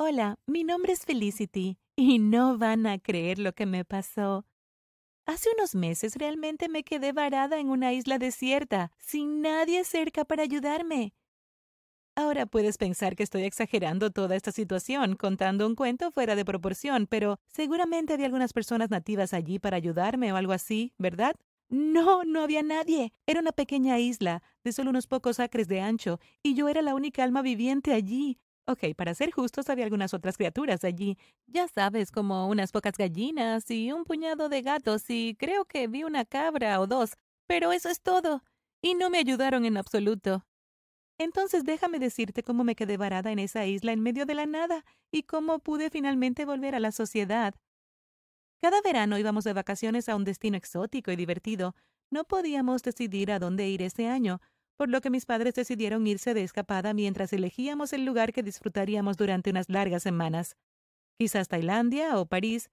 Hola, mi nombre es Felicity y no van a creer lo que me pasó. Hace unos meses realmente me quedé varada en una isla desierta, sin nadie cerca para ayudarme. Ahora puedes pensar que estoy exagerando toda esta situación, contando un cuento fuera de proporción, pero seguramente había algunas personas nativas allí para ayudarme o algo así, ¿verdad? No, no había nadie. Era una pequeña isla, de solo unos pocos acres de ancho, y yo era la única alma viviente allí. Ok, para ser justos, había algunas otras criaturas allí. Ya sabes, como unas pocas gallinas y un puñado de gatos y creo que vi una cabra o dos. Pero eso es todo. Y no me ayudaron en absoluto. Entonces déjame decirte cómo me quedé varada en esa isla en medio de la nada y cómo pude finalmente volver a la sociedad. Cada verano íbamos de vacaciones a un destino exótico y divertido. No podíamos decidir a dónde ir ese año, por lo que mis padres decidieron irse de escapada mientras elegíamos el lugar que disfrutaríamos durante unas largas semanas. Quizás Tailandia o París.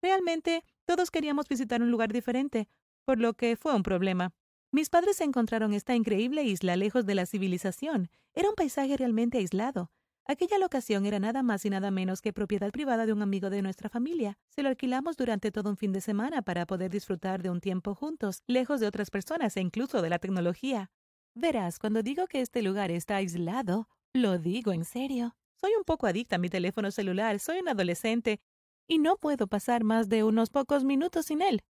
Realmente, todos queríamos visitar un lugar diferente, por lo que fue un problema. Mis padres encontraron esta increíble isla lejos de la civilización. Era un paisaje realmente aislado. Aquella locación era nada más y nada menos que propiedad privada de un amigo de nuestra familia. Se lo alquilamos durante todo un fin de semana para poder disfrutar de un tiempo juntos, lejos de otras personas e incluso de la tecnología. Verás, cuando digo que este lugar está aislado, lo digo en serio. Soy un poco adicta a mi teléfono celular, soy un adolescente y no puedo pasar más de unos pocos minutos sin él.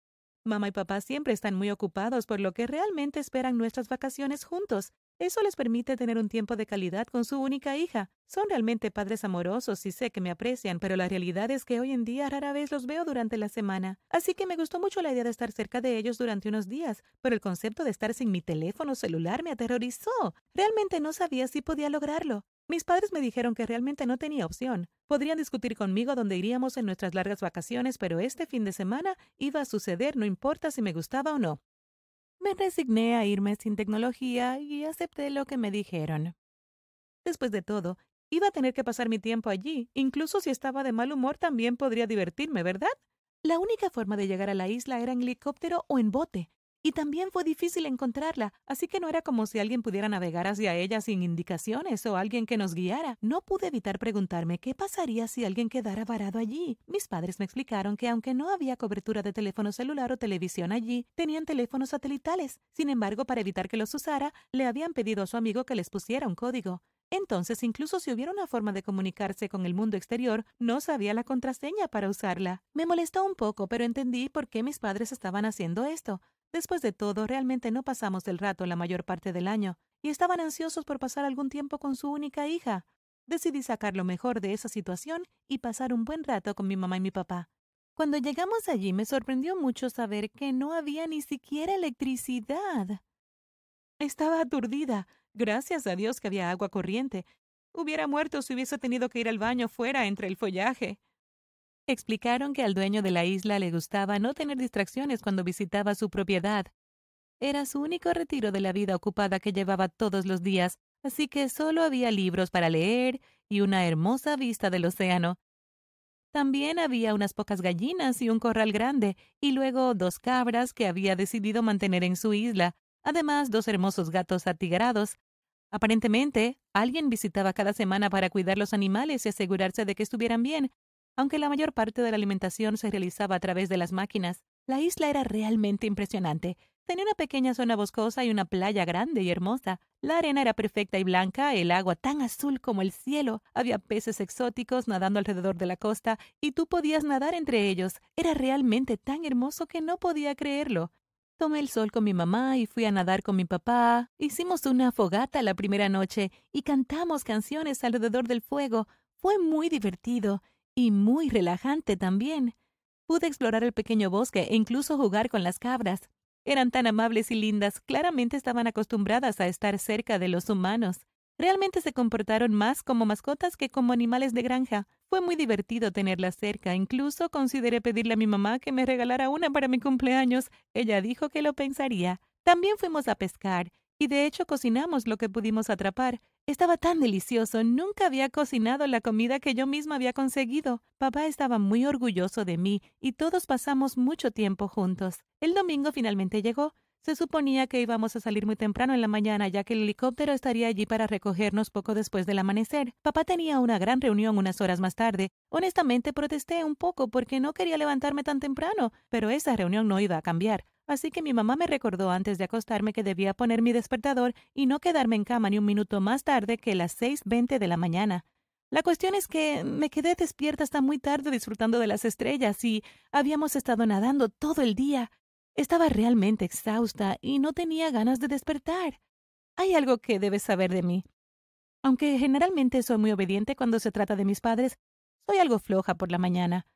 Mamá y papá siempre están muy ocupados, por lo que realmente esperan nuestras vacaciones juntos. Eso les permite tener un tiempo de calidad con su única hija. Son realmente padres amorosos y sé que me aprecian, pero la realidad es que hoy en día rara vez los veo durante la semana. Así que me gustó mucho la idea de estar cerca de ellos durante unos días, pero el concepto de estar sin mi teléfono celular me aterrorizó. Realmente no sabía si podía lograrlo. Mis padres me dijeron que realmente no tenía opción. Podrían discutir conmigo dónde iríamos en nuestras largas vacaciones, pero este fin de semana iba a suceder no importa si me gustaba o no. Me resigné a irme sin tecnología y acepté lo que me dijeron. Después de todo, iba a tener que pasar mi tiempo allí. Incluso si estaba de mal humor también podría divertirme, ¿verdad? La única forma de llegar a la isla era en helicóptero o en bote, y también fue difícil encontrarla, así que no era como si alguien pudiera navegar hacia ella sin indicaciones o alguien que nos guiara. No pude evitar preguntarme qué pasaría si alguien quedara varado allí. Mis padres me explicaron que aunque no había cobertura de teléfono celular o televisión allí, tenían teléfonos satelitales. Sin embargo, para evitar que los usara, le habían pedido a su amigo que les pusiera un código. Entonces, incluso si hubiera una forma de comunicarse con el mundo exterior, no sabía la contraseña para usarla. Me molestó un poco, pero entendí por qué mis padres estaban haciendo esto. Después de todo, realmente no pasamos del rato la mayor parte del año, y estaban ansiosos por pasar algún tiempo con su única hija. Decidí sacar lo mejor de esa situación y pasar un buen rato con mi mamá y mi papá. Cuando llegamos allí me sorprendió mucho saber que no había ni siquiera electricidad. Estaba aturdida. Gracias a Dios que había agua corriente. Hubiera muerto si hubiese tenido que ir al baño fuera entre el follaje. Explicaron que al dueño de la isla le gustaba no tener distracciones cuando visitaba su propiedad. Era su único retiro de la vida ocupada que llevaba todos los días, así que solo había libros para leer y una hermosa vista del océano. También había unas pocas gallinas y un corral grande, y luego dos cabras que había decidido mantener en su isla, además dos hermosos gatos atigrados. Aparentemente, alguien visitaba cada semana para cuidar los animales y asegurarse de que estuvieran bien, aunque la mayor parte de la alimentación se realizaba a través de las máquinas, la isla era realmente impresionante. Tenía una pequeña zona boscosa y una playa grande y hermosa. La arena era perfecta y blanca, el agua tan azul como el cielo. Había peces exóticos nadando alrededor de la costa y tú podías nadar entre ellos. Era realmente tan hermoso que no podía creerlo. Tomé el sol con mi mamá y fui a nadar con mi papá. Hicimos una fogata la primera noche y cantamos canciones alrededor del fuego. Fue muy divertido y muy relajante también. Pude explorar el pequeño bosque e incluso jugar con las cabras. Eran tan amables y lindas, claramente estaban acostumbradas a estar cerca de los humanos. Realmente se comportaron más como mascotas que como animales de granja. Fue muy divertido tenerlas cerca. Incluso consideré pedirle a mi mamá que me regalara una para mi cumpleaños. Ella dijo que lo pensaría. También fuimos a pescar y de hecho cocinamos lo que pudimos atrapar. Estaba tan delicioso, nunca había cocinado la comida que yo misma había conseguido. Papá estaba muy orgulloso de mí y todos pasamos mucho tiempo juntos. El domingo finalmente llegó. Se suponía que íbamos a salir muy temprano en la mañana, ya que el helicóptero estaría allí para recogernos poco después del amanecer. Papá tenía una gran reunión unas horas más tarde. Honestamente protesté un poco porque no quería levantarme tan temprano, pero esa reunión no iba a cambiar. Así que mi mamá me recordó antes de acostarme que debía poner mi despertador y no quedarme en cama ni un minuto más tarde que las seis veinte de la mañana. La cuestión es que me quedé despierta hasta muy tarde disfrutando de las estrellas y habíamos estado nadando todo el día. Estaba realmente exhausta y no tenía ganas de despertar. Hay algo que debes saber de mí. Aunque generalmente soy muy obediente cuando se trata de mis padres, soy algo floja por la mañana.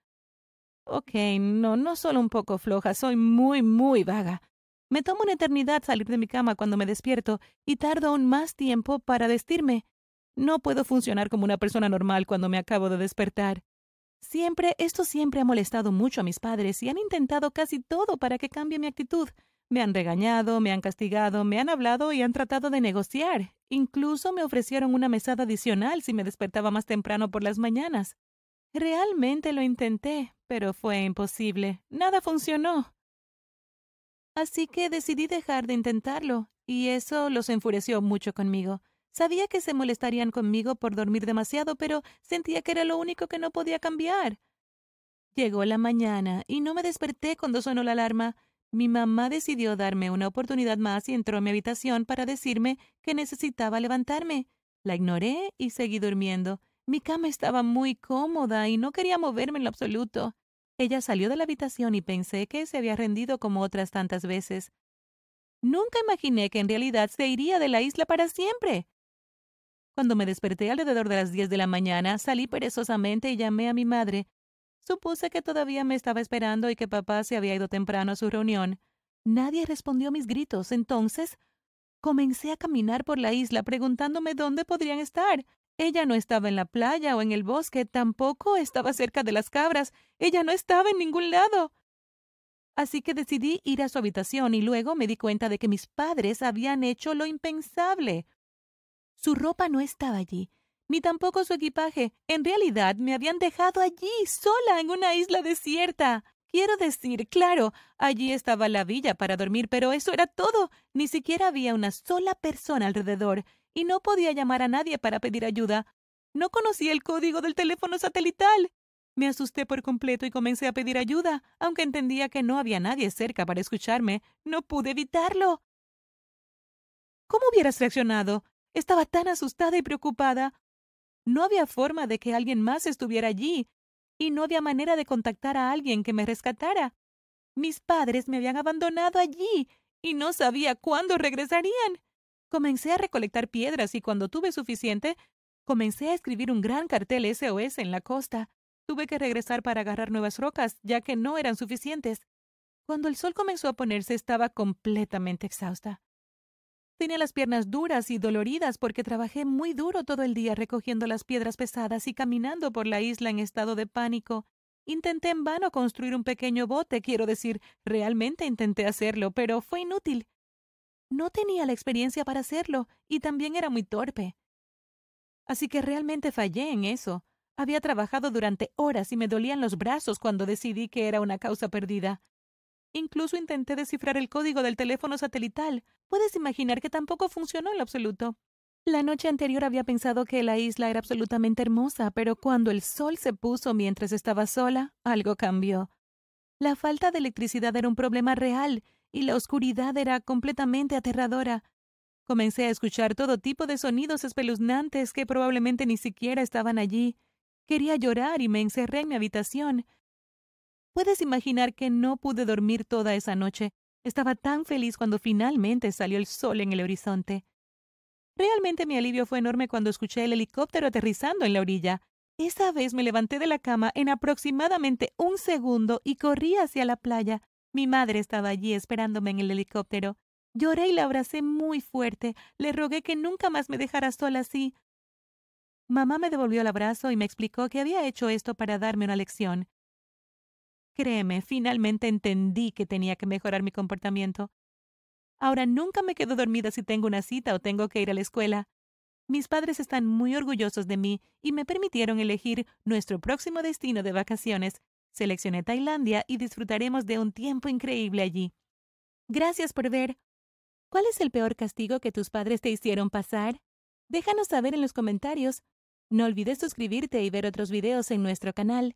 Ok, no, no solo un poco floja, soy muy, muy vaga. Me tomo una eternidad salir de mi cama cuando me despierto y tardo aún más tiempo para vestirme. No puedo funcionar como una persona normal cuando me acabo de despertar. Siempre, esto siempre ha molestado mucho a mis padres y han intentado casi todo para que cambie mi actitud. Me han regañado, me han castigado, me han hablado y han tratado de negociar. Incluso me ofrecieron una mesada adicional si me despertaba más temprano por las mañanas. Realmente lo intenté, pero fue imposible. Nada funcionó. Así que decidí dejar de intentarlo, y eso los enfureció mucho conmigo. Sabía que se molestarían conmigo por dormir demasiado, pero sentía que era lo único que no podía cambiar. Llegó la mañana y no me desperté cuando sonó la alarma. Mi mamá decidió darme una oportunidad más y entró a mi habitación para decirme que necesitaba levantarme. La ignoré y seguí durmiendo. Mi cama estaba muy cómoda y no quería moverme en lo absoluto. Ella salió de la habitación y pensé que se había rendido como otras tantas veces. Nunca imaginé que en realidad se iría de la isla para siempre. Cuando me desperté alrededor de las diez de la mañana, salí perezosamente y llamé a mi madre. Supuse que todavía me estaba esperando y que papá se había ido temprano a su reunión. Nadie respondió a mis gritos. Entonces, comencé a caminar por la isla preguntándome dónde podrían estar. Ella no estaba en la playa o en el bosque, tampoco estaba cerca de las cabras. Ella no estaba en ningún lado. Así que decidí ir a su habitación y luego me di cuenta de que mis padres habían hecho lo impensable. Su ropa no estaba allí, ni tampoco su equipaje. En realidad me habían dejado allí, sola, en una isla desierta. Quiero decir, claro, allí estaba la villa para dormir, pero eso era todo. Ni siquiera había una sola persona alrededor, y no podía llamar a nadie para pedir ayuda. No conocía el código del teléfono satelital. Me asusté por completo y comencé a pedir ayuda, aunque entendía que no había nadie cerca para escucharme. No pude evitarlo. ¿Cómo hubieras reaccionado? Estaba tan asustada y preocupada. No había forma de que alguien más estuviera allí, y no había manera de contactar a alguien que me rescatara. Mis padres me habían abandonado allí, y no sabía cuándo regresarían. Comencé a recolectar piedras y cuando tuve suficiente, comencé a escribir un gran cartel SOS en la costa. Tuve que regresar para agarrar nuevas rocas, ya que no eran suficientes. Cuando el sol comenzó a ponerse estaba completamente exhausta. Tenía las piernas duras y doloridas porque trabajé muy duro todo el día recogiendo las piedras pesadas y caminando por la isla en estado de pánico. Intenté en vano construir un pequeño bote, quiero decir, realmente intenté hacerlo, pero fue inútil. No tenía la experiencia para hacerlo y también era muy torpe. Así que realmente fallé en eso. Había trabajado durante horas y me dolían los brazos cuando decidí que era una causa perdida. Incluso intenté descifrar el código del teléfono satelital. Puedes imaginar que tampoco funcionó en lo absoluto. La noche anterior había pensado que la isla era absolutamente hermosa, pero cuando el sol se puso mientras estaba sola, algo cambió. La falta de electricidad era un problema real y la oscuridad era completamente aterradora. Comencé a escuchar todo tipo de sonidos espeluznantes que probablemente ni siquiera estaban allí. Quería llorar y me encerré en mi habitación. Puedes imaginar que no pude dormir toda esa noche. Estaba tan feliz cuando finalmente salió el sol en el horizonte. Realmente mi alivio fue enorme cuando escuché el helicóptero aterrizando en la orilla. Esa vez me levanté de la cama en aproximadamente un segundo y corrí hacia la playa. Mi madre estaba allí esperándome en el helicóptero. Lloré y la abracé muy fuerte. Le rogué que nunca más me dejara sola así. Mamá me devolvió el abrazo y me explicó que había hecho esto para darme una lección. Créeme, finalmente entendí que tenía que mejorar mi comportamiento. Ahora nunca me quedo dormida si tengo una cita o tengo que ir a la escuela. Mis padres están muy orgullosos de mí y me permitieron elegir nuestro próximo destino de vacaciones. Seleccioné Tailandia y disfrutaremos de un tiempo increíble allí. Gracias por ver. ¿Cuál es el peor castigo que tus padres te hicieron pasar? Déjanos saber en los comentarios. No olvides suscribirte y ver otros videos en nuestro canal.